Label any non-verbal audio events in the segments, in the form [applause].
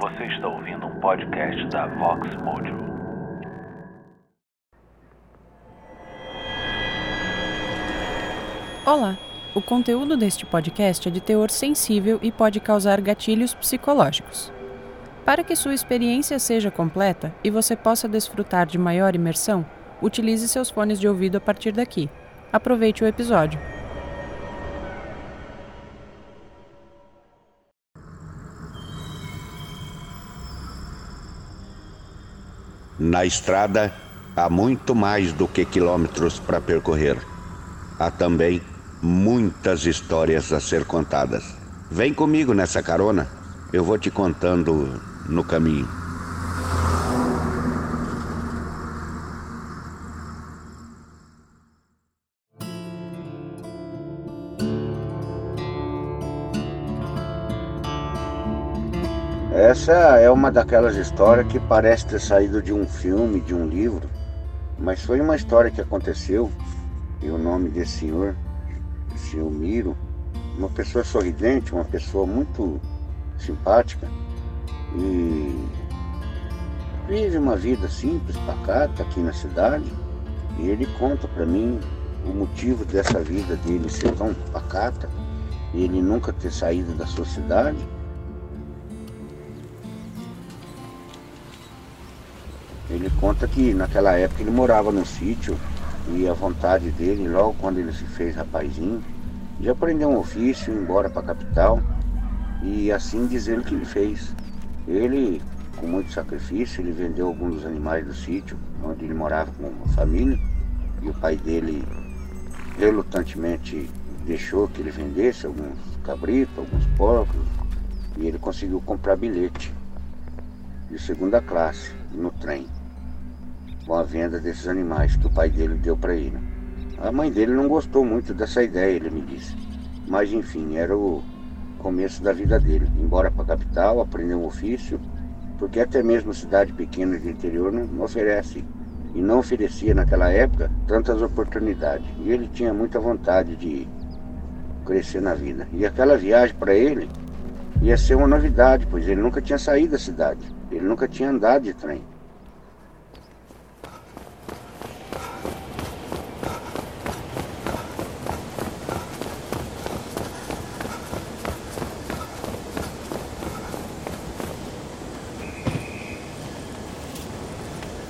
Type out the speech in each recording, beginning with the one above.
Você está ouvindo um podcast da Vox Mojo. Olá! O conteúdo deste podcast é de teor sensível e pode causar gatilhos psicológicos. Para que sua experiência seja completa e você possa desfrutar de maior imersão, utilize seus fones de ouvido a partir daqui. Aproveite o episódio. Na estrada há muito mais do que quilômetros para percorrer. Há também muitas histórias a ser contadas. Vem comigo nessa carona, eu vou te contando no caminho. Essa é uma daquelas histórias que parece ter saído de um filme, de um livro, mas foi uma história que aconteceu e o nome desse senhor, senhor Miro, uma pessoa sorridente, uma pessoa muito simpática e vive uma vida simples, pacata aqui na cidade. E ele conta para mim o motivo dessa vida dele ser tão pacata, ele nunca ter saído da sua cidade Ele conta que naquela época ele morava num sítio e a vontade dele, logo quando ele se fez rapazinho, de aprender um ofício, ir embora para a capital e assim dizer o que ele fez. Ele, com muito sacrifício, ele vendeu alguns dos animais do sítio, onde ele morava com uma família, e o pai dele relutantemente deixou que ele vendesse alguns cabritos, alguns porcos, e ele conseguiu comprar bilhete de segunda classe no trem com a venda desses animais que o pai dele deu para ele. A mãe dele não gostou muito dessa ideia, ele me disse. Mas enfim, era o começo da vida dele. Embora para a capital, aprender um ofício, porque até mesmo cidade pequena de interior não oferece e não oferecia naquela época tantas oportunidades. E ele tinha muita vontade de crescer na vida. E aquela viagem para ele ia ser uma novidade, pois ele nunca tinha saído da cidade, ele nunca tinha andado de trem.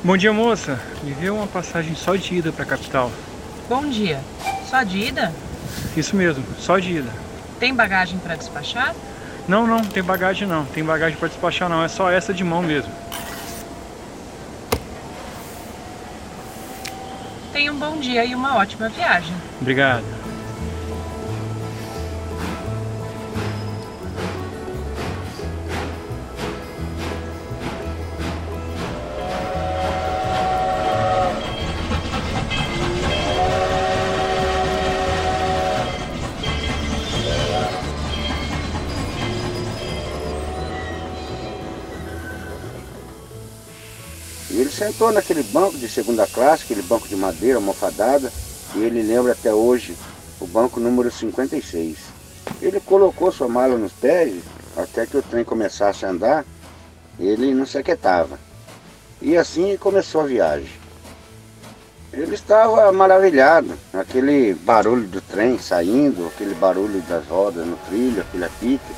Bom dia, moça. Me vê uma passagem só de ida para a capital. Bom dia. Só de ida? Isso mesmo, só de ida. Tem bagagem para despachar? Não, não, tem bagagem não. Tem bagagem para despachar não, é só essa de mão mesmo. Tenha um bom dia e uma ótima viagem. Obrigado. Sentou naquele banco de segunda classe, aquele banco de madeira, almofadada, e ele lembra até hoje o banco número 56. Ele colocou sua mala nos pés, até que o trem começasse a andar, ele não se aquietava. E assim começou a viagem. Ele estava maravilhado, aquele barulho do trem saindo, aquele barulho das rodas no trilho, aquele apito,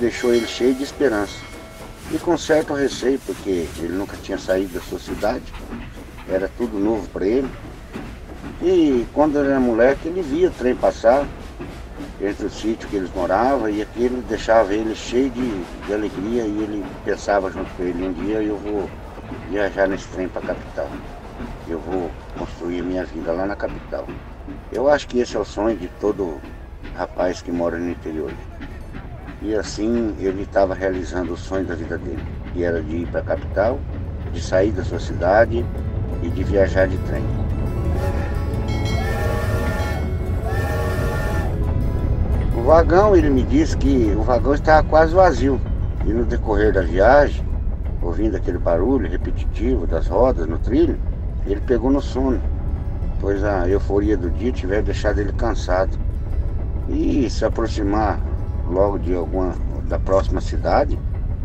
deixou ele cheio de esperança e com certo receio, porque ele nunca tinha saído da sua cidade, era tudo novo para ele. E quando ele era moleque, ele via o trem passar entre o sítio que eles moravam e aquilo deixava ele cheio de, de alegria e ele pensava junto com ele, um dia eu vou viajar nesse trem para a capital. Eu vou construir minha vida lá na capital. Eu acho que esse é o sonho de todo rapaz que mora no interior. E assim ele estava realizando o sonho da vida dele, que era de ir para a capital, de sair da sua cidade e de viajar de trem. O vagão, ele me disse que o vagão estava quase vazio. E no decorrer da viagem, ouvindo aquele barulho repetitivo das rodas no trilho, ele pegou no sono, pois a euforia do dia tiver deixado ele cansado. E se aproximar logo de alguma da próxima cidade,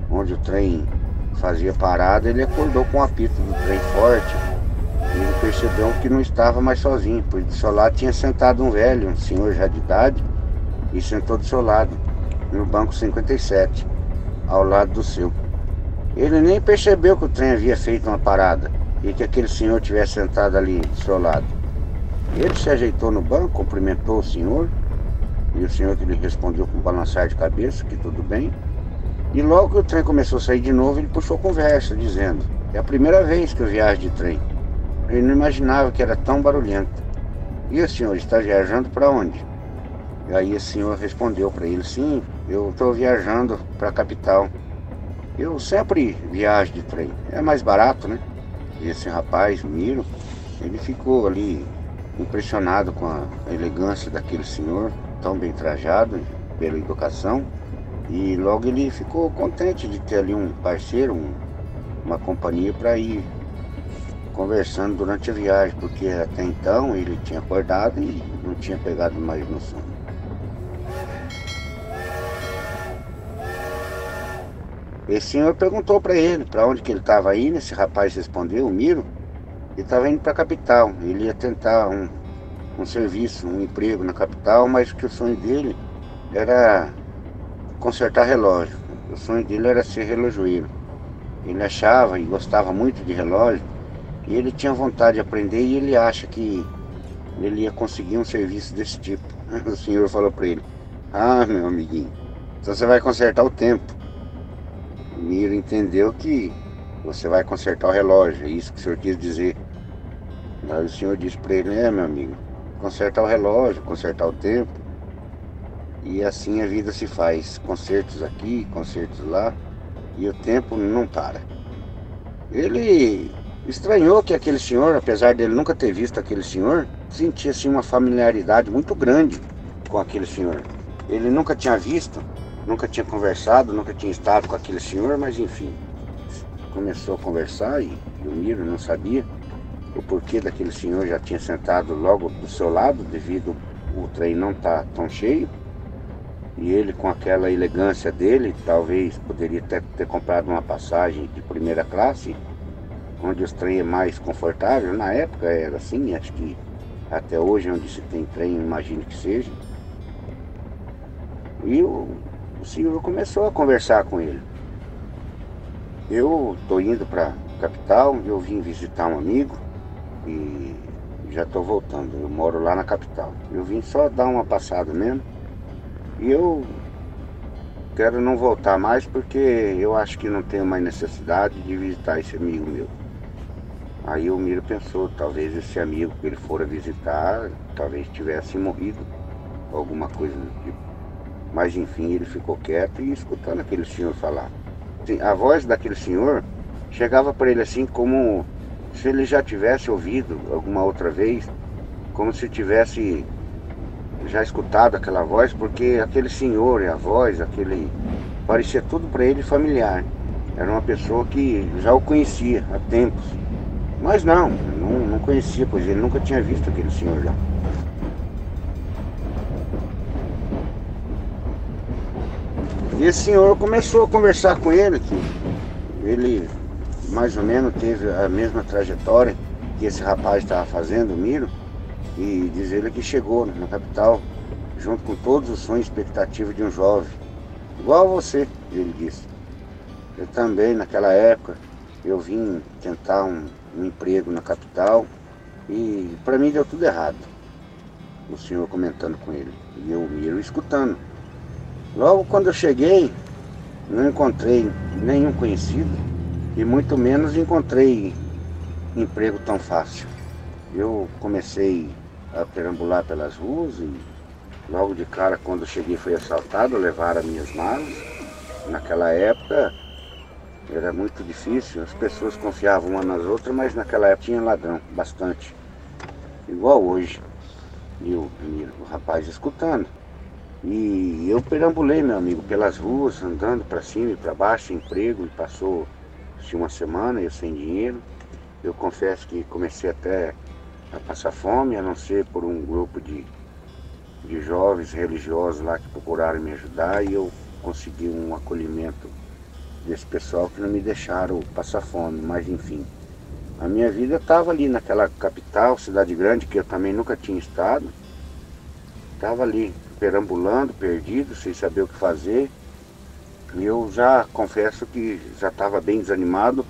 onde o trem fazia parada, ele acordou com o apito do trem forte. E ele percebeu que não estava mais sozinho, pois do seu lado tinha sentado um velho, um senhor já de idade, e sentou do seu lado, no banco 57, ao lado do seu. Ele nem percebeu que o trem havia feito uma parada e que aquele senhor tivesse sentado ali do seu lado. Ele se ajeitou no banco, cumprimentou o senhor, e o senhor que lhe respondeu com um balançar de cabeça que tudo bem. E logo que o trem começou a sair de novo, ele puxou conversa, dizendo: É a primeira vez que eu viajo de trem. Ele não imaginava que era tão barulhento. E o senhor está viajando para onde? E aí o senhor respondeu para ele: Sim, eu estou viajando para a capital. Eu sempre viajo de trem, é mais barato, né? E esse rapaz, Miro, ele ficou ali impressionado com a elegância daquele senhor, tão bem trajado pela educação. E logo ele ficou contente de ter ali um parceiro, um, uma companhia para ir conversando durante a viagem, porque até então ele tinha acordado e não tinha pegado mais no sono. Esse senhor perguntou para ele para onde que ele estava indo, esse rapaz respondeu, o Miro, ele estava indo para a capital, ele ia tentar um, um serviço, um emprego na capital, mas que o sonho dele era consertar relógio. O sonho dele era ser relojoeiro. Ele achava e gostava muito de relógio e ele tinha vontade de aprender e ele acha que ele ia conseguir um serviço desse tipo. [laughs] O senhor falou para ele: Ah, meu amiguinho, então você vai consertar o tempo. O Miro entendeu que você vai consertar o relógio, é isso que o senhor quis dizer. Aí o senhor disse para ele: É, meu amigo, consertar o relógio, consertar o tempo. E assim a vida se faz, concertos aqui, concertos lá, e o tempo não para. Ele estranhou que aquele senhor, apesar dele nunca ter visto aquele senhor, sentia assim uma familiaridade muito grande com aquele senhor. Ele nunca tinha visto, nunca tinha conversado, nunca tinha estado com aquele senhor, mas enfim, começou a conversar e, e o Miro não sabia o porquê daquele senhor já tinha sentado logo do seu lado, devido o trem não estar tá tão cheio. E ele, com aquela elegância dele, talvez poderia até ter comprado uma passagem de primeira classe, onde os trem é mais confortável. Na época era assim, acho que até hoje, onde se tem trem, imagino que seja. E o, o senhor começou a conversar com ele. Eu estou indo para capital, eu vim visitar um amigo e já estou voltando. Eu moro lá na capital. Eu vim só dar uma passada mesmo. E eu quero não voltar mais porque eu acho que não tenho mais necessidade de visitar esse amigo meu. Aí o Miro pensou, talvez esse amigo que ele fora visitar, talvez tivesse morrido, alguma coisa do tipo. Mas enfim, ele ficou quieto e escutando aquele senhor falar. A voz daquele senhor chegava para ele assim como se ele já tivesse ouvido alguma outra vez, como se tivesse já escutado aquela voz, porque aquele senhor e a voz, aquele parecia tudo para ele familiar. Era uma pessoa que já o conhecia há tempos. Mas não, não, não conhecia, pois ele nunca tinha visto aquele senhor já. E esse senhor começou a conversar com ele, que ele mais ou menos teve a mesma trajetória que esse rapaz estava fazendo, o Miro, e diz ele que chegou na capital junto com todos os sonhos e expectativas de um jovem, igual a você, ele disse. Eu também, naquela época, eu vim tentar um, um emprego na capital e para mim deu tudo errado. O senhor comentando com ele e eu, Miro, escutando. Logo quando eu cheguei, não encontrei nenhum conhecido e muito menos encontrei emprego tão fácil. Eu comecei a perambular pelas ruas e logo de cara quando cheguei fui assaltado, levaram minhas malas. Naquela época era muito difícil, as pessoas confiavam uma nas outras, mas naquela época tinha ladrão, bastante. Igual hoje. E o, e o rapaz escutando. E eu perambulei, meu amigo, pelas ruas, andando para cima e para baixo, emprego, e passou tinha uma semana, eu sem dinheiro. Eu confesso que comecei até a passar fome, a não ser por um grupo de, de jovens religiosos lá que procuraram me ajudar e eu consegui um acolhimento desse pessoal que não me deixaram passar fome, mas enfim. A minha vida estava ali naquela capital, cidade grande, que eu também nunca tinha estado. Estava ali, perambulando, perdido, sem saber o que fazer. E eu já confesso que já estava bem desanimado,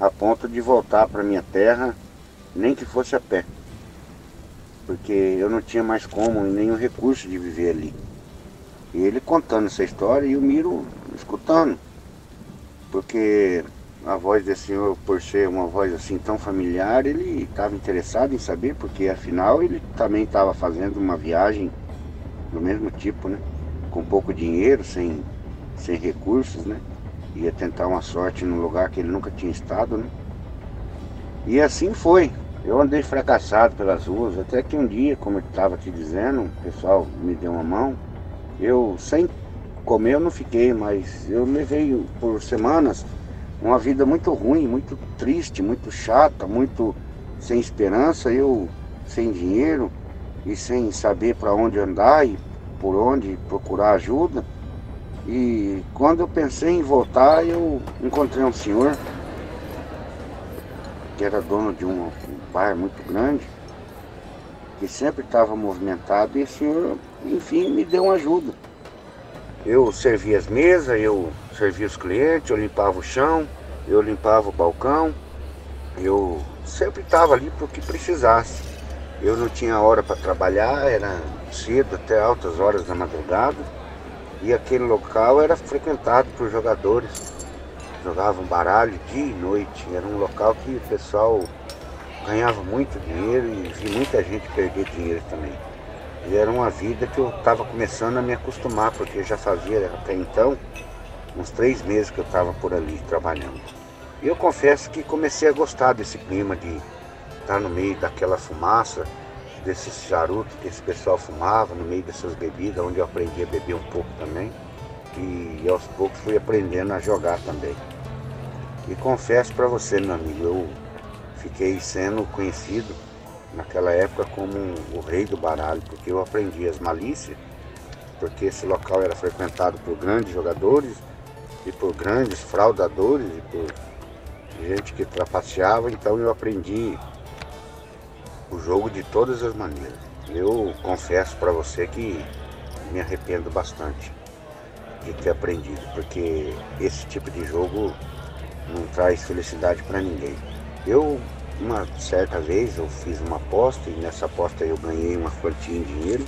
a ponto de voltar para minha terra, nem que fosse a pé. Porque eu não tinha mais como, nenhum recurso de viver ali. E ele contando essa história e o Miro escutando. Porque a voz desse senhor, por ser uma voz assim tão familiar, ele estava interessado em saber, porque afinal ele também estava fazendo uma viagem do mesmo tipo, né? Com pouco dinheiro, sem, sem recursos, né? Ia tentar uma sorte num lugar que ele nunca tinha estado, né? E assim foi. Eu andei fracassado pelas ruas, até que um dia, como eu estava te dizendo, o pessoal me deu uma mão. Eu, sem comer, eu não fiquei, mas eu levei por semanas uma vida muito ruim, muito triste, muito chata, muito sem esperança, eu sem dinheiro e sem saber para onde andar e por onde procurar ajuda. E quando eu pensei em voltar, eu encontrei um senhor que era dono de um, bar muito grande, que sempre estava movimentado, e esse senhor, enfim, me deu uma ajuda. Eu servia as mesas, eu servia os clientes, eu limpava o chão, eu limpava o balcão, eu sempre estava ali para o que precisasse. Eu não tinha hora para trabalhar, era cedo até altas horas da madrugada. E aquele local era frequentado por jogadores. Jogavam baralho dia e noite. Era um local que o pessoal ganhava muito dinheiro e vi muita gente perder dinheiro também. E era uma vida que eu estava começando a me acostumar, porque já fazia até então uns três meses que eu estava por ali trabalhando. E eu confesso que comecei a gostar desse clima de estar no meio daquela fumaça, desses charutos que esse pessoal fumava, no meio dessas bebidas, onde eu aprendi a beber um pouco também. E, aos poucos fui aprendendo a jogar também. E confesso para você, meu amigo, eu fiquei sendo conhecido naquela época como o rei do baralho, porque eu aprendi as malícias, porque esse local era frequentado por grandes jogadores e por grandes fraudadores e por gente que trapaceava, então eu aprendi o jogo de todas as maneiras. Eu confesso para você que me arrependo bastante de ter aprendido, porque esse tipo de jogo não traz felicidade para ninguém. Eu uma certa vez eu fiz uma aposta e nessa aposta eu ganhei uma quantia em dinheiro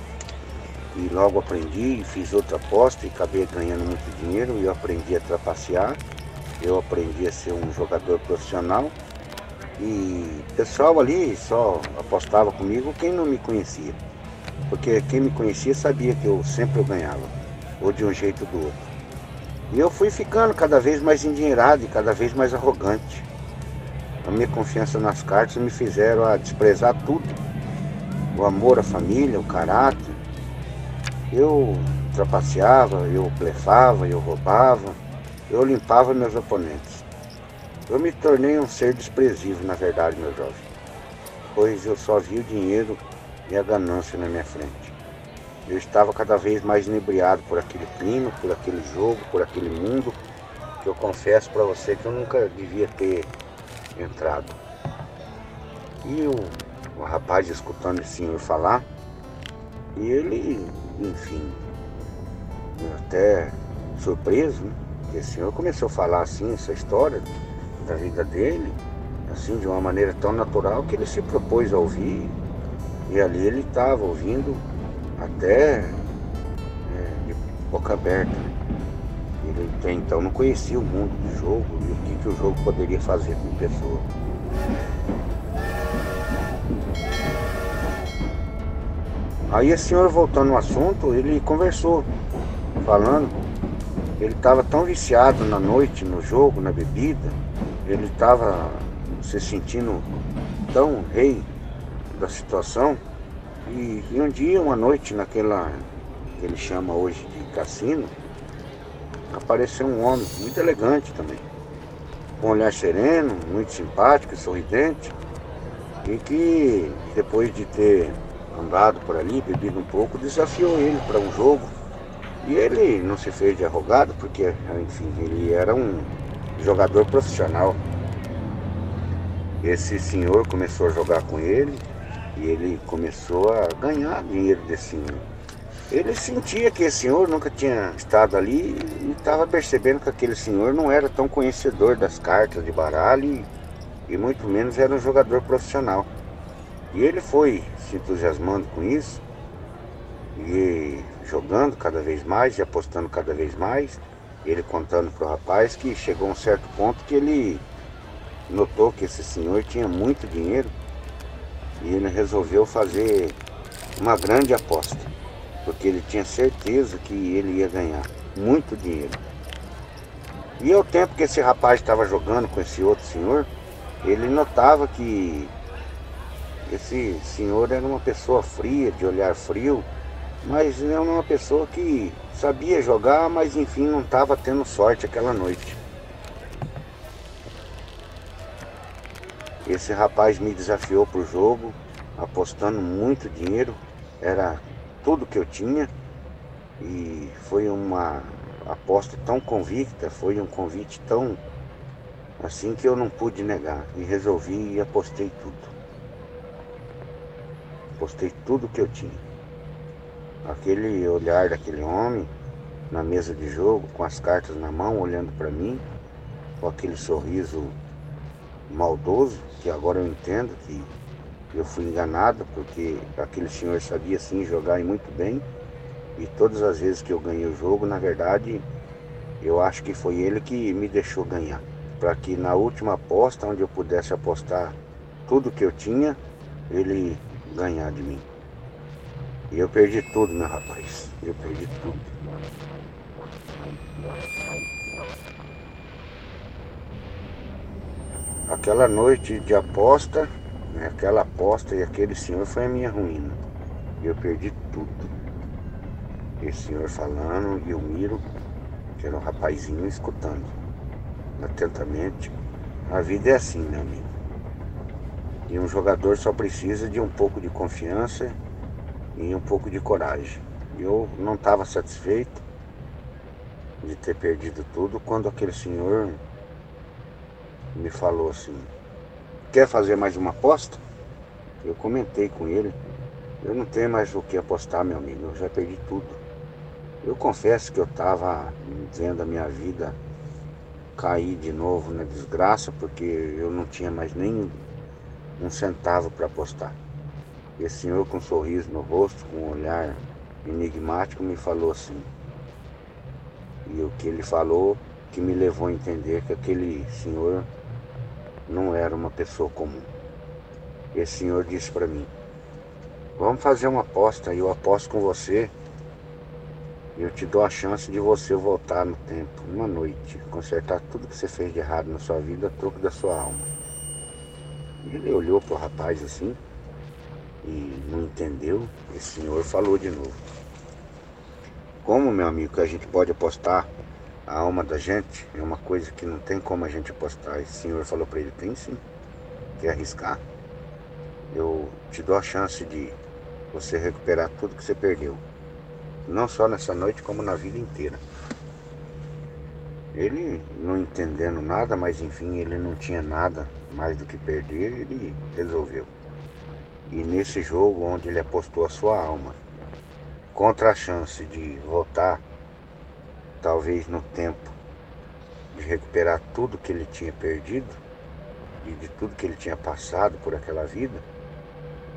e logo aprendi e fiz outra aposta e acabei ganhando muito dinheiro e eu aprendi a trapacear, eu aprendi a ser um jogador profissional e o pessoal ali só apostava comigo quem não me conhecia. Porque quem me conhecia sabia que eu sempre ganhava, ou de um jeito ou do outro. E eu fui ficando cada vez mais endinheirado e cada vez mais arrogante. A minha confiança nas cartas me fizeram a desprezar tudo. O amor à família, o caráter. Eu trapaceava, eu blefava, eu roubava, eu limpava meus oponentes. Eu me tornei um ser desprezível, na verdade, meu jovem, pois eu só vi o dinheiro e a ganância na minha frente. Eu estava cada vez mais inebriado por aquele clima, por aquele jogo, por aquele mundo, que eu confesso para você que eu nunca devia ter entrado. E o, o rapaz escutando esse senhor falar, e ele, enfim, até surpreso, né? Porque o senhor começou a falar assim, essa história da vida dele, assim, de uma maneira tão natural que ele se propôs a ouvir. E ali ele estava ouvindo até é, de boca aberta. Ele até então não conhecia o mundo do jogo e o que, que o jogo poderia fazer com a pessoa. Aí o senhor voltando ao assunto, ele conversou, falando, ele estava tão viciado na noite, no jogo, na bebida, ele estava se sentindo tão rei da situação. E, e, um dia, uma noite, naquela que ele chama hoje de cassino, apareceu um homem muito elegante também, com um olhar sereno, muito simpático sorridente, e que depois de ter andado por ali, bebido um pouco, desafiou ele para um jogo. E ele não se fez de arrogado, porque, enfim, ele era um jogador profissional. Esse senhor começou a jogar com ele e ele começou a ganhar dinheiro desse senhor. Ele sentia que esse senhor nunca tinha estado ali e estava percebendo que aquele senhor não era tão conhecedor das cartas de baralho e, e muito menos era um jogador profissional. E ele foi se entusiasmando com isso e jogando cada vez mais e apostando cada vez mais. Ele contando para o rapaz que chegou a um certo ponto que ele notou que esse senhor tinha muito dinheiro e ele resolveu fazer uma grande aposta, porque ele tinha certeza que ele ia ganhar muito dinheiro. E ao tempo que esse rapaz estava jogando com esse outro senhor, ele notava que esse senhor era uma pessoa fria, de olhar frio, mas era uma pessoa que sabia jogar, mas enfim não estava tendo sorte aquela noite. Esse rapaz me desafiou para o jogo, apostando muito dinheiro, era tudo que eu tinha e foi uma aposta tão convicta, foi um convite tão assim que eu não pude negar e resolvi e apostei tudo. Apostei tudo que eu tinha. Aquele olhar daquele homem na mesa de jogo, com as cartas na mão, olhando para mim, com aquele sorriso maldoso, que agora eu entendo que eu fui enganado, porque aquele senhor sabia sim jogar e muito bem. E todas as vezes que eu ganhei o jogo, na verdade, eu acho que foi ele que me deixou ganhar. Para que na última aposta, onde eu pudesse apostar tudo que eu tinha, ele ganhar de mim. E eu perdi tudo, meu rapaz. Eu perdi tudo. Aquela noite de aposta, né, aquela aposta e aquele senhor foi a minha ruína. Eu perdi tudo. Esse senhor falando e o Miro, que era um rapazinho, escutando atentamente. A vida é assim, meu amigo. E um jogador só precisa de um pouco de confiança e um pouco de coragem. Eu não estava satisfeito de ter perdido tudo quando aquele senhor me falou assim: Quer fazer mais uma aposta? Eu comentei com ele: Eu não tenho mais o que apostar, meu amigo, eu já perdi tudo. Eu confesso que eu estava vendo a minha vida cair de novo na desgraça porque eu não tinha mais nem um centavo para apostar. Esse senhor com um sorriso no rosto, com um olhar enigmático, me falou assim. E o que ele falou que me levou a entender que aquele senhor não era uma pessoa comum. Esse senhor disse para mim: Vamos fazer uma aposta, eu aposto com você. Eu te dou a chance de você voltar no tempo, uma noite, consertar tudo que você fez de errado na sua vida, a troco da sua alma. Ele olhou pro rapaz assim, e não entendeu, esse senhor falou de novo. Como, meu amigo, que a gente pode apostar a alma da gente é uma coisa que não tem como a gente apostar. Esse senhor falou para ele, tem sim, quer arriscar. Eu te dou a chance de você recuperar tudo que você perdeu. Não só nessa noite, como na vida inteira. Ele não entendendo nada, mas enfim, ele não tinha nada mais do que perder, ele resolveu. E nesse jogo onde ele apostou a sua alma contra a chance de voltar, talvez no tempo, de recuperar tudo que ele tinha perdido e de tudo que ele tinha passado por aquela vida,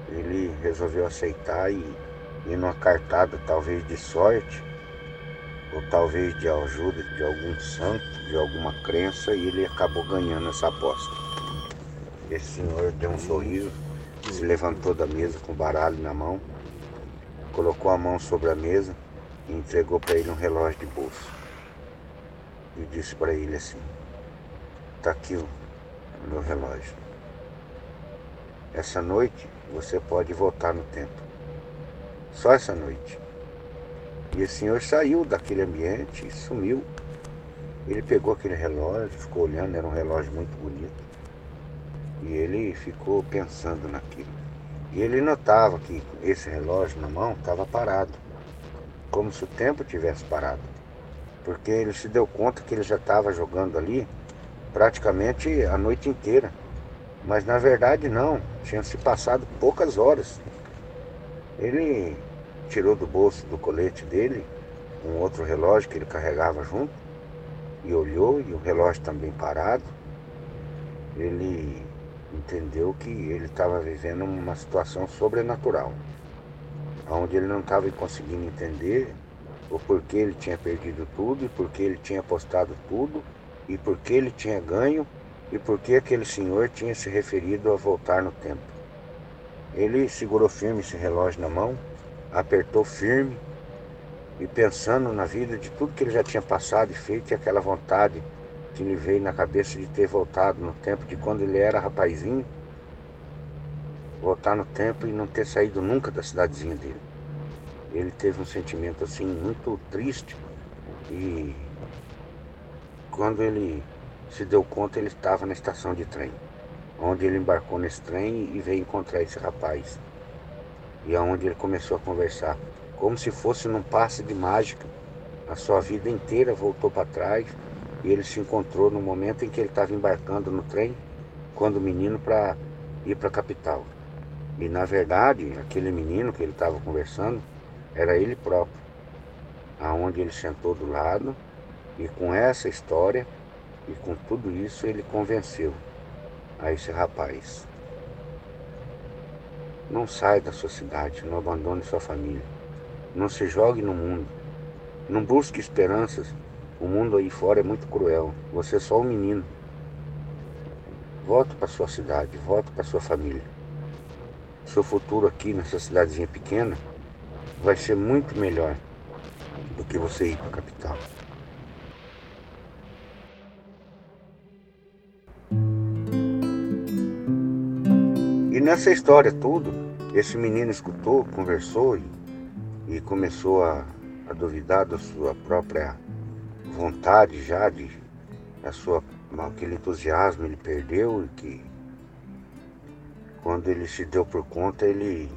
ele resolveu aceitar e ir numa cartada talvez de sorte, ou talvez de ajuda de algum santo, de alguma crença, e ele acabou ganhando essa aposta. Esse senhor deu um sorriso se levantou da mesa com o baralho na mão, colocou a mão sobre a mesa e entregou para ele um relógio de bolso. E disse para ele assim: Está aqui o meu relógio. Essa noite você pode voltar no tempo. Só essa noite. E o senhor saiu daquele ambiente e sumiu. Ele pegou aquele relógio, ficou olhando, era um relógio muito bonito. E ele ficou pensando naquilo. E ele notava que esse relógio na mão estava parado. como se o tempo tivesse parado. Porque ele se deu conta que ele já estava jogando ali praticamente a noite inteira. Mas na verdade não, tinha se passado poucas horas. Ele tirou do bolso do colete dele um outro relógio que ele carregava junto e olhou e o relógio também parado. Ele entendeu que ele estava vivendo uma situação sobrenatural, onde ele não estava conseguindo entender o porquê ele tinha perdido tudo e porquê ele tinha apostado tudo e porquê ele tinha ganho e porquê aquele senhor tinha se referido a voltar no tempo. Ele segurou firme esse relógio na mão, apertou firme e pensando na vida de tudo que ele já tinha passado e feito e aquela vontade que lhe veio na cabeça de ter voltado no tempo de quando ele era rapazinho, voltar no tempo e não ter saído nunca da cidadezinha dele. Ele teve um sentimento assim muito triste e quando ele se deu conta ele estava na estação de trem, onde ele embarcou nesse trem e veio encontrar esse rapaz. E aonde ele começou a conversar, como se fosse num passe de mágica. A sua vida inteira voltou para trás e ele se encontrou no momento em que ele estava embarcando no trem, quando o menino para ir para a capital. E na verdade, aquele menino que ele estava conversando era ele próprio, aonde ele sentou do lado e com essa história e com tudo isso ele convenceu a esse rapaz. Não saia da sua cidade, não abandone sua família, não se jogue no mundo, não busque esperanças o mundo aí fora é muito cruel. Você é só um menino. Volte para sua cidade, volte para sua família. Seu futuro aqui nessa cidadezinha pequena vai ser muito melhor do que você ir para a capital. E nessa história tudo, esse menino escutou, conversou e, e começou a, a duvidar da sua própria vontade já de a sua aquele entusiasmo ele perdeu e que quando ele se deu por conta ele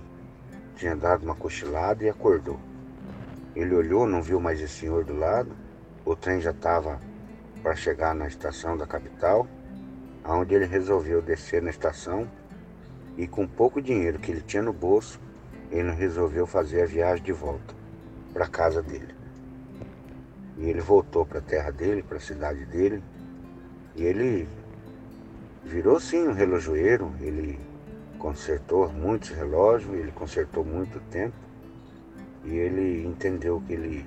tinha dado uma cochilada e acordou. Ele olhou, não viu mais esse senhor do lado. O trem já estava para chegar na estação da capital, aonde ele resolveu descer na estação e com pouco dinheiro que ele tinha no bolso, ele resolveu fazer a viagem de volta para casa dele. E ele voltou para a terra dele, para a cidade dele. E ele virou sim um relojoeiro. Ele consertou muitos relógios, ele consertou muito tempo. E ele entendeu que ele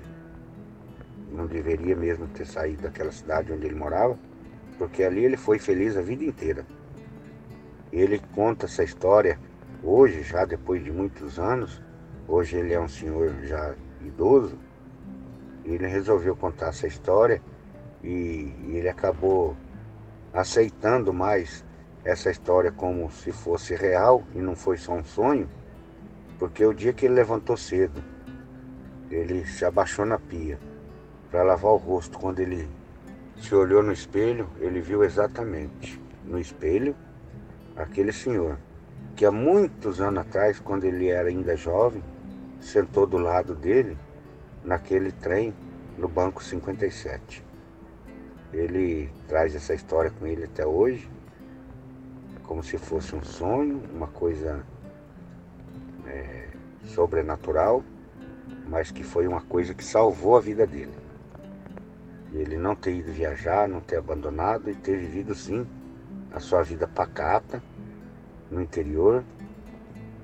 não deveria mesmo ter saído daquela cidade onde ele morava, porque ali ele foi feliz a vida inteira. Ele conta essa história hoje, já depois de muitos anos. Hoje ele é um senhor já idoso ele resolveu contar essa história e, e ele acabou aceitando mais essa história como se fosse real e não foi só um sonho, porque o dia que ele levantou cedo, ele se abaixou na pia para lavar o rosto. Quando ele se olhou no espelho, ele viu exatamente no espelho aquele senhor que há muitos anos atrás, quando ele era ainda jovem, sentou do lado dele naquele trem no Banco 57. Ele traz essa história com ele até hoje, como se fosse um sonho, uma coisa é, sobrenatural, mas que foi uma coisa que salvou a vida dele. Ele não ter ido viajar, não ter abandonado e ter vivido sim a sua vida pacata no interior,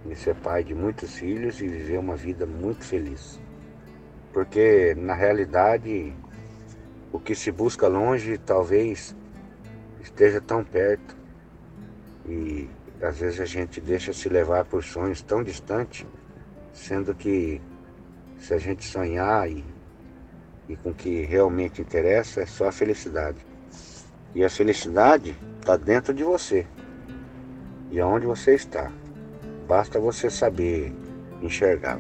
e ser pai de muitos filhos e viver uma vida muito feliz. Porque na realidade o que se busca longe talvez esteja tão perto. E às vezes a gente deixa se levar por sonhos tão distantes, sendo que se a gente sonhar e, e com o que realmente interessa é só a felicidade. E a felicidade está dentro de você e aonde você está. Basta você saber enxergar.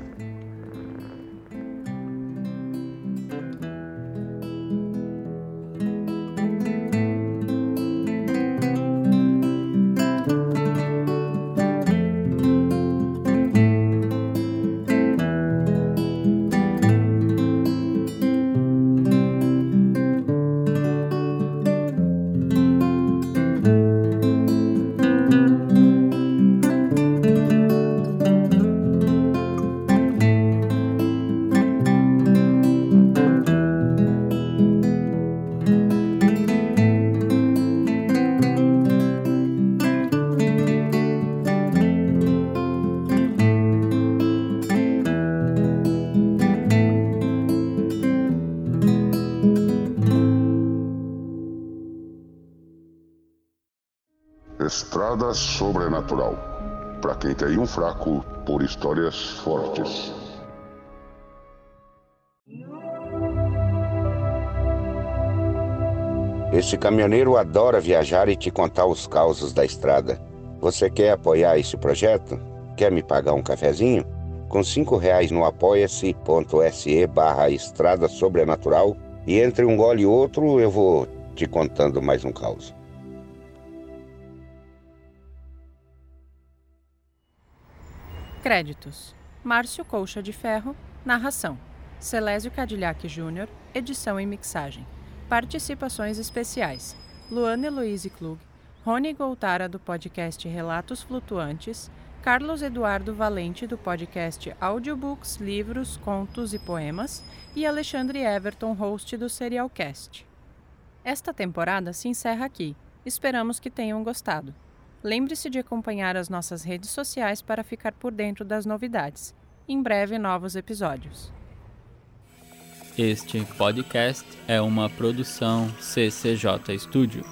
Estrada Sobrenatural. Para quem tem um fraco por histórias fortes. Este caminhoneiro adora viajar e te contar os causos da estrada. Você quer apoiar esse projeto? Quer me pagar um cafezinho? Com cinco reais no apoia-se.se barra estrada sobrenatural e entre um gole e outro eu vou te contando mais um caos. Créditos: Márcio Colcha de Ferro, narração. Celésio Cadillac Júnior, edição e mixagem. Participações especiais: Luana Heloise Klug, Rony Goltara do podcast Relatos Flutuantes, Carlos Eduardo Valente do podcast Audiobooks, Livros, Contos e Poemas e Alexandre Everton, host do Serialcast. Esta temporada se encerra aqui. Esperamos que tenham gostado. Lembre-se de acompanhar as nossas redes sociais para ficar por dentro das novidades. Em breve, novos episódios. Este podcast é uma produção CCJ Studio.